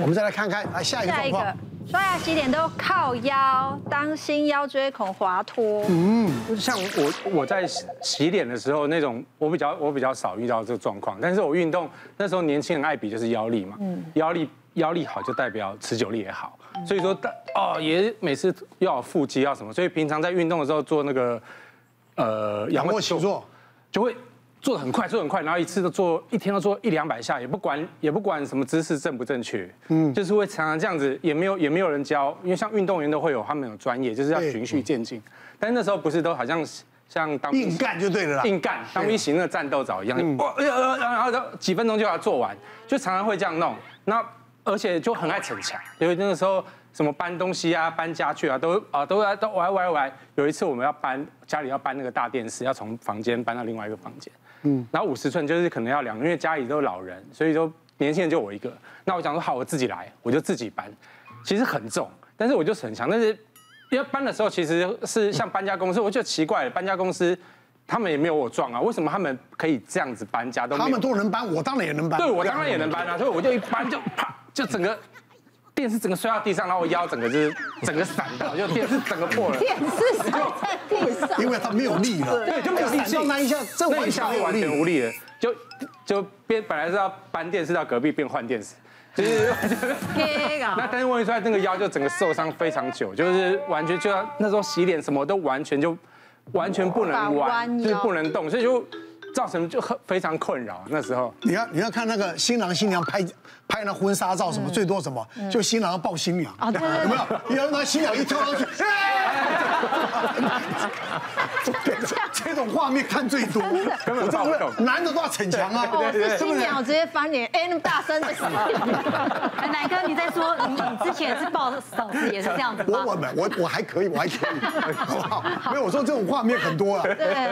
我们再来看看来下一个状况。刷牙洗脸都靠腰，当心腰椎孔滑脱。嗯，像我我在洗脸的时候，那种我比较我比较少遇到这个状况，但是我运动那时候年轻人爱比就是腰力嘛，嗯，腰力腰力好就代表持久力也好，所以说哦也每次要有腹肌要什么，所以平常在运动的时候做那个呃仰卧起坐就会。做的很快，做很快，然后一次都做一天都做一两百下，也不管也不管什么姿势正不正确，嗯，就是会常常这样子，也没有也没有人教，因为像运动员都会有他们有专业，就是要循序渐进。但那时候不是都好像像当硬干就对了啦，硬干当兵行那个战斗澡一样，然后几分钟就要做完，就常常会这样弄。那而且就很爱逞强，因为那个时候。什么搬东西啊，搬家具啊，都啊都来都玩玩玩。有一次我们要搬家里要搬那个大电视，要从房间搬到另外一个房间。嗯，然后五十寸就是可能要两个，因为家里都是老人，所以说年轻人就我一个。那我想说好，我自己来，我就自己搬。其实很重，但是我就很强。但是因为搬的时候其实是像搬家公司，我就奇怪，搬家公司他们也没有我壮啊，为什么他们可以这样子搬家都？他们都能搬，我当然也能搬。对，我当然也能搬啊，所以我就一搬就啪，就整个。电视整个摔到地上，然后我腰整个就是 整个散掉，就电视整个破了。电视摔在地上，因为它没有力了。对，就没有力气。那一下，这一下就完全无力了，就就变本来是要搬电视到隔壁，变换电视，就是。那但是问题出来，那个腰就整个受伤非常久，就是完全就要那时候洗脸什么都完全就完全不能弯，就是不能动，所以就。造成就很非常困扰。那时候，你要你要看那个新郎新娘拍拍那婚纱照什么，最多什么，就新郎要抱新娘，有没有？然后那新娘一跳上去，这种画面看最多，根本抱不动。男的都要逞强啊，新娘直接翻脸，哎，那么大声的时候，乃哥你在说你你之前是抱嫂子也是这样子吗？我我我我还可以，我还可以，好不好？没有，我说这种画面很多啊，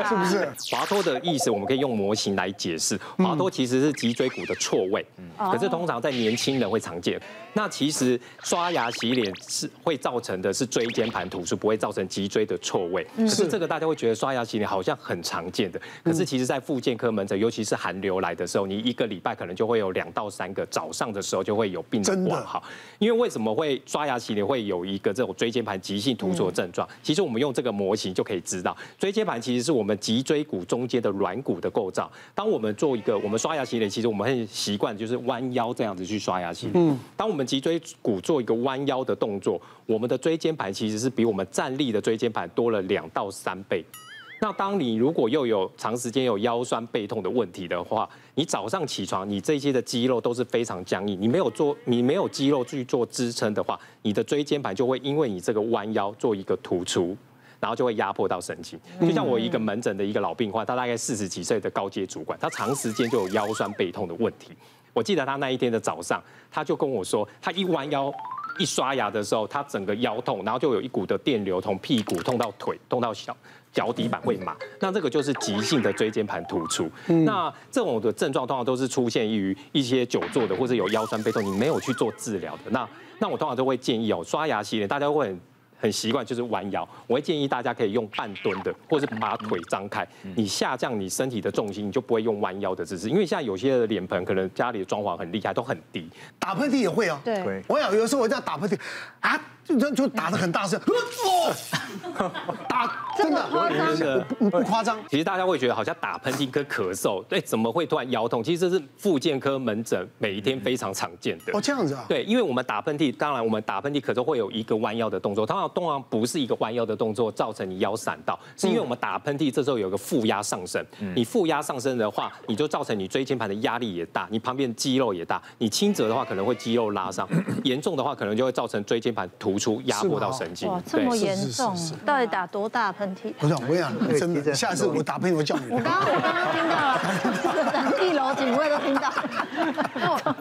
是不是？滑脱的意思，我们可以。用模型来解释，滑脱其实是脊椎骨的错位，可是通常在年轻人会常见。那其实刷牙洗脸是会造成的是椎间盘突出，不会造成脊椎的错位。可是这个大家会觉得刷牙洗脸好像很常见的，可是其实在复健科门诊，尤其是寒流来的时候，你一个礼拜可能就会有两到三个，早上的时候就会有病人挂号。因为为什么会刷牙洗脸会有一个这种椎间盘急性突出的症状？其实我们用这个模型就可以知道，椎间盘其实是我们脊椎骨中间的软骨的构造。当我们做一个我们刷牙洗脸，其实我们很习惯就是弯腰这样子去刷牙洗脸。嗯。当我们脊椎骨做一个弯腰的动作，我们的椎间盘其实是比我们站立的椎间盘多了两到三倍。那当你如果又有长时间有腰酸背痛的问题的话，你早上起床，你这些的肌肉都是非常僵硬，你没有做，你没有肌肉去做支撑的话，你的椎间盘就会因为你这个弯腰做一个突出。然后就会压迫到神经，就像我一个门诊的一个老病患，他大概四十几岁的高阶主管，他长时间就有腰酸背痛的问题。我记得他那一天的早上，他就跟我说，他一弯腰一刷牙的时候，他整个腰痛，然后就有一股的电流从屁股痛到腿，痛到小脚底板会麻。那这个就是急性的椎间盘突出。那这种的症状通常都是出现于一些久坐的或者有腰酸背痛，你没有去做治疗的。那那我通常都会建议哦，刷牙洗脸，大家会很。很习惯就是弯腰，我会建议大家可以用半蹲的，或者是把腿张开，你下降你身体的重心，你就不会用弯腰的姿势。因为现在有些的脸盆可能家里的装潢很厉害，都很低，打喷嚏也会哦。对，我有有时候我这样打喷嚏啊。就就打得很大声，打真的夸张，不不夸张。其实大家会觉得好像打喷嚏跟咳嗽，对，怎么会突然腰痛？其实这是复健科门诊每一天非常常见的。哦，这样子啊？对，因为我们打喷嚏，当然我们打喷嚏咳嗽会有一个弯腰的动作，通常通常不是一个弯腰的动作造成你腰闪到，是因为我们打喷嚏这时候有个负压上升，你负压上升的话，你就造成你椎间盘的压力也大，你旁边肌肉也大，你轻则的话可能会肌肉拉伤，严重的话可能就会造成椎间盘突出压迫到神经，哇，这么严重，到底打多大喷嚏？不是，我跟你讲，真的，下次我打喷嚏我叫你。我刚刚我刚刚听到了，一楼警卫都听到。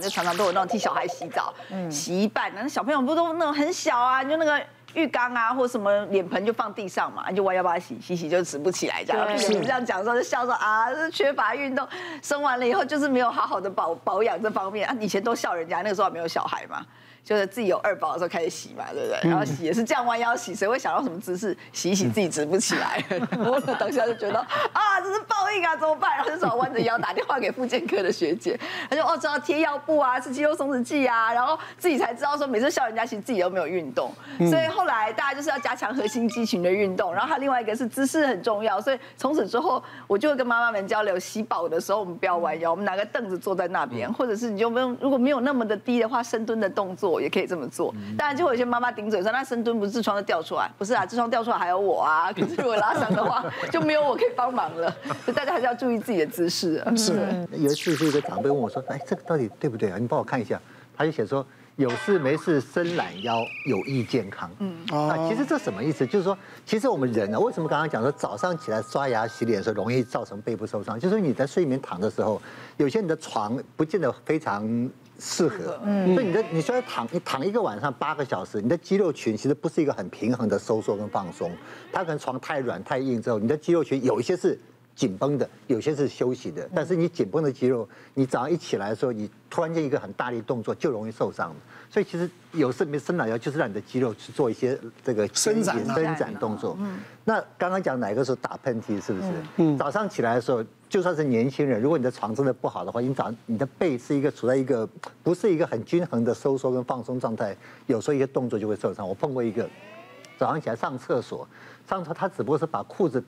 就常常都有那种替小孩洗澡，洗一半，那小朋友不都那种很小啊，就那个浴缸啊或什么脸盆就放地上嘛，你就弯腰把它洗洗洗就直不起来这样。有人这样讲的时候就笑说啊，是缺乏运动，生完了以后就是没有好好的保保养这方面啊。以前都笑人家那个时候还没有小孩嘛。就是自己有二宝的时候开始洗嘛，对不对？然后洗也是这样弯腰洗，谁会想到什么姿势洗一洗自己直不起来？我当下就觉得啊，这是怎么办？然后就只好弯着腰打电话给复健科的学姐，他说哦，知道贴药布啊，吃肌肉松弛剂啊，然后自己才知道说每次笑人家其实自己都没有运动，所以后来大家就是要加强核心肌群的运动，然后还有另外一个是姿势很重要，所以从此之后我就会跟妈妈们交流，洗宝的时候我们不要弯腰，我们拿个凳子坐在那边，或者是你就不用如果没有那么的低的话，深蹲的动作。也可以这么做，当然就会有些妈妈顶嘴说，那深蹲不是痔疮就掉出来？不是啊，痔疮掉出来还有我啊。可是如果拉伤的话，就没有我可以帮忙了。所以大家还是要注意自己的姿势。是。有一次是一个长辈问我说：“哎，这个到底对不对啊？你帮我看一下。”他就写说：“有事没事伸懒腰有益健康。”嗯。啊，其实这什么意思？就是说，其实我们人呢，为什么刚刚讲说早上起来刷牙洗脸的时候容易造成背部受伤？就是你在睡眠躺的时候，有些你的床不见得非常。适合，嗯，所以你的你虽然躺你躺一个晚上八个小时，你的肌肉群其实不是一个很平衡的收缩跟放松，它可能床太软太硬之后，你的肌肉群有一些是紧绷的，有些是休息的，但是你紧绷的肌肉，你早上一起来的时候，你突然间一个很大力动作就容易受伤。所以其实有时没伸懒腰，就是让你的肌肉去做一些这个伸展伸展动作。嗯，那刚刚讲哪个时候打喷嚏是不是？嗯，早上起来的时候，就算是年轻人，如果你的床真的不好的话，你早你的背是一个处在一个不是一个很均衡的收缩跟放松状态，有时候一个动作就会受伤。我碰过一个，早上起来上厕所，上厕他只不过是把裤子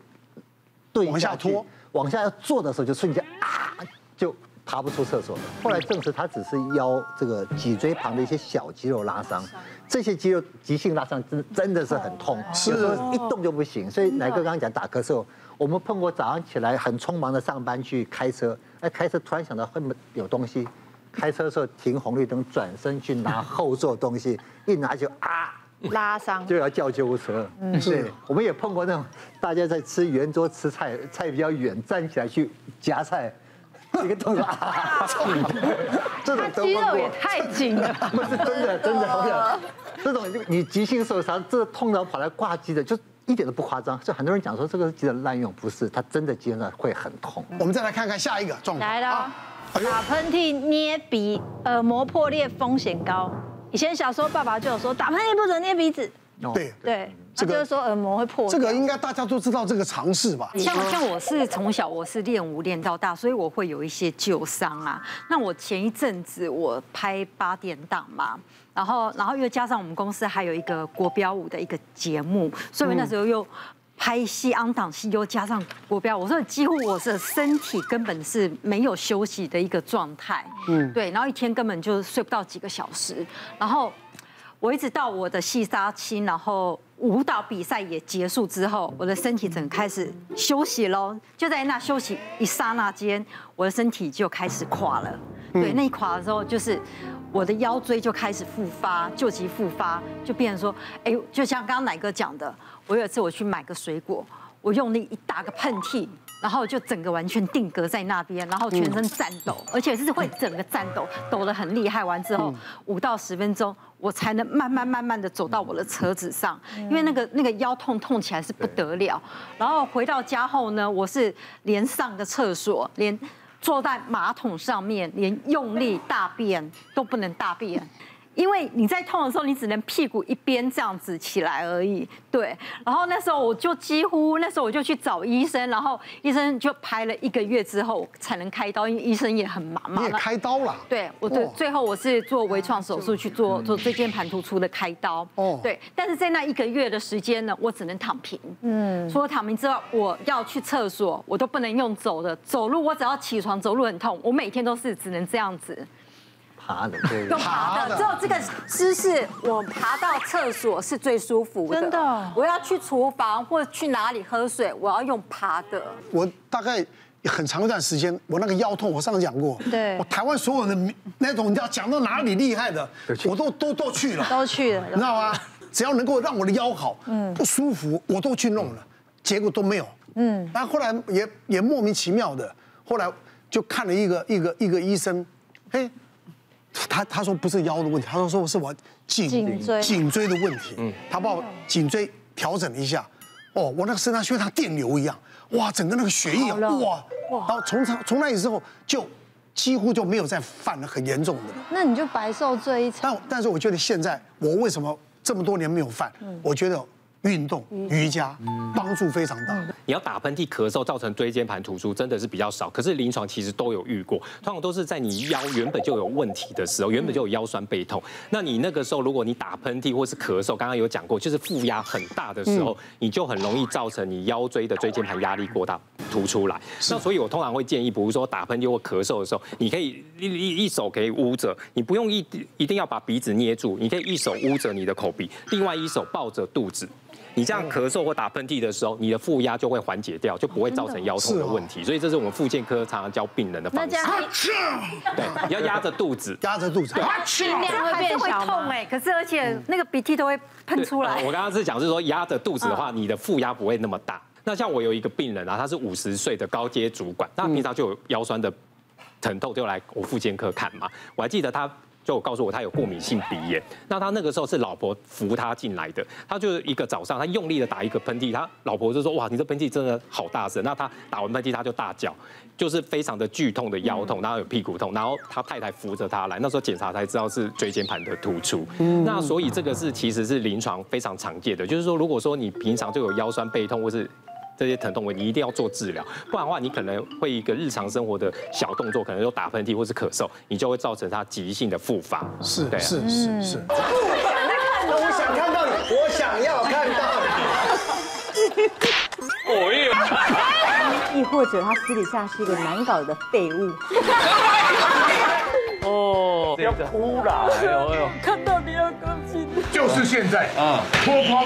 对往下拖，往下要坐的时候就瞬间啊就。爬不出厕所了，后来证实他只是腰这个脊椎旁的一些小肌肉拉伤，这些肌肉急性拉伤真真的是很痛，有时候一动就不行。所以乃哥刚刚讲打咳嗽，我们碰过早上起来很匆忙的上班去开车，哎，开车突然想到后面有东西，开车的时候停红绿灯转身去拿后座东西，一拿就啊 拉伤，就要叫救护车。嗯，对，我们也碰过那种大家在吃圆桌吃菜，菜比较远，站起来去夹菜。一个动作，这种肌肉也太紧了，不是真的，真的，好像这种你急性受伤，这个痛到跑来挂急的，就一点都不夸张。所以很多人讲说这个是急诊滥用，不是，他真的肌肉会很痛。我们再来看看下一个状况，来了，打喷嚏、捏鼻、耳膜破裂风险高。以前小时候爸爸就有说，打喷嚏不准捏鼻子。对对。这个就是说耳膜会破，这个应该大家都知道这个常识吧？像像我是从小我是练舞练到大，所以我会有一些旧伤啊。那我前一阵子我拍八点档嘛，然后然后又加上我们公司还有一个国标舞的一个节目，所以那时候又拍戏、昂档戏，又加上国标舞，所以几乎我的身体根本是没有休息的一个状态。嗯，对，然后一天根本就睡不到几个小时，然后。我一直到我的戏杀青，然后舞蹈比赛也结束之后，我的身体整个开始休息喽。就在那休息一刹那间，我的身体就开始垮了。对，那一垮的时候，就是我的腰椎就开始复发，旧疾复发，就变成说，哎，就像刚刚奶哥讲的，我有一次我去买个水果，我用力一打个喷嚏。然后就整个完全定格在那边，然后全身颤抖，而且是会整个颤抖，抖得很厉害。完之后五到十分钟，我才能慢慢慢慢的走到我的车子上，因为那个那个腰痛痛起来是不得了。然后回到家后呢，我是连上个厕所，连坐在马桶上面，连用力大便都不能大便。因为你在痛的时候，你只能屁股一边这样子起来而已，对。然后那时候我就几乎，那时候我就去找医生，然后医生就拍了一个月之后才能开刀，因为医生也很忙嘛。你也开刀了？对，我最最后我是做微创手术去做做椎间盘突出的开刀。哦。对，但是在那一个月的时间呢，我只能躺平。嗯。除了躺平之外，我要去厕所，我都不能用走的，走路我只要起床走路很痛，我每天都是只能这样子。爬的，对，用爬的，只有这个姿势，我爬到厕所是最舒服的。真的，我要去厨房或者去哪里喝水，我要用爬的。我大概很长一段时间，我那个腰痛，我上次讲过，对，我台湾所有的那种你要讲到哪里厉害的，我都都都去了，都去了，你知道吗？只要能够让我的腰好，嗯，不舒服，我都去弄了，结果都没有，嗯，然后后来也也莫名其妙的，后来就看了一个一个一个医生，嘿。他他说不是腰的问题，他说说是我颈颈椎颈椎的问题。嗯，他把我颈椎调整了一下，哦，我那个身上腺像电流一样，哇，整个那个血液哇哇，然后从从从那以后就几乎就没有再犯了很严重的。那你就白受罪一场。但但是我觉得现在我为什么这么多年没有犯？我觉得。运动瑜伽帮助非常大。你要打喷嚏、咳嗽造成椎间盘突出，真的是比较少。可是临床其实都有遇过，通常都是在你腰原本就有问题的时候，原本就有腰酸背痛。那你那个时候，如果你打喷嚏或是咳嗽，刚刚有讲过，就是负压很大的时候，你就很容易造成你腰椎的椎间盘压力过大突出来。那所以我通常会建议，比如说打喷嚏或咳嗽的时候，你可以一一一手可以捂着，你不用一一定要把鼻子捏住，你可以一手捂着你的口鼻，另外一手抱着肚子。你这样咳嗽或打喷嚏的时候，你的负压就会缓解掉，就不会造成腰痛的问题。所以这是我们复健科常常教病人的方式。对，你要压着肚子，压着肚子。心量会变小痛哎，可是而且那个鼻涕都会喷出来。我刚刚是讲是说压着肚子的话，你的负压不会那么大。那像我有一个病人啊，他是五十岁的高阶主管，他平常就有腰酸的疼痛，就来我复健科看嘛。我还记得他。就告诉我他有过敏性鼻炎，那他那个时候是老婆扶他进来的，他就是一个早上，他用力的打一个喷嚏，他老婆就说哇，你这喷嚏真的好大声，那他打完喷嚏他就大叫，就是非常的剧痛的腰痛，然后有屁股痛，然后他太太扶着他来，那时候检查才知道是椎间盘的突出，那所以这个是其实是临床非常常见的，就是说如果说你平常就有腰酸背痛或是。这些疼痛问题，你一定要做治疗，不然的话，你可能会一个日常生活的小动作，可能就打喷嚏或是咳嗽，你就会造成它急性的复发。是，对，是是是。我想看到你，我想要看到你。哦耶！亦或者他私底下是一个难搞的废物。哦，要哭了！哎呦哎呦，看到你要高兴。就是现在啊，脱光。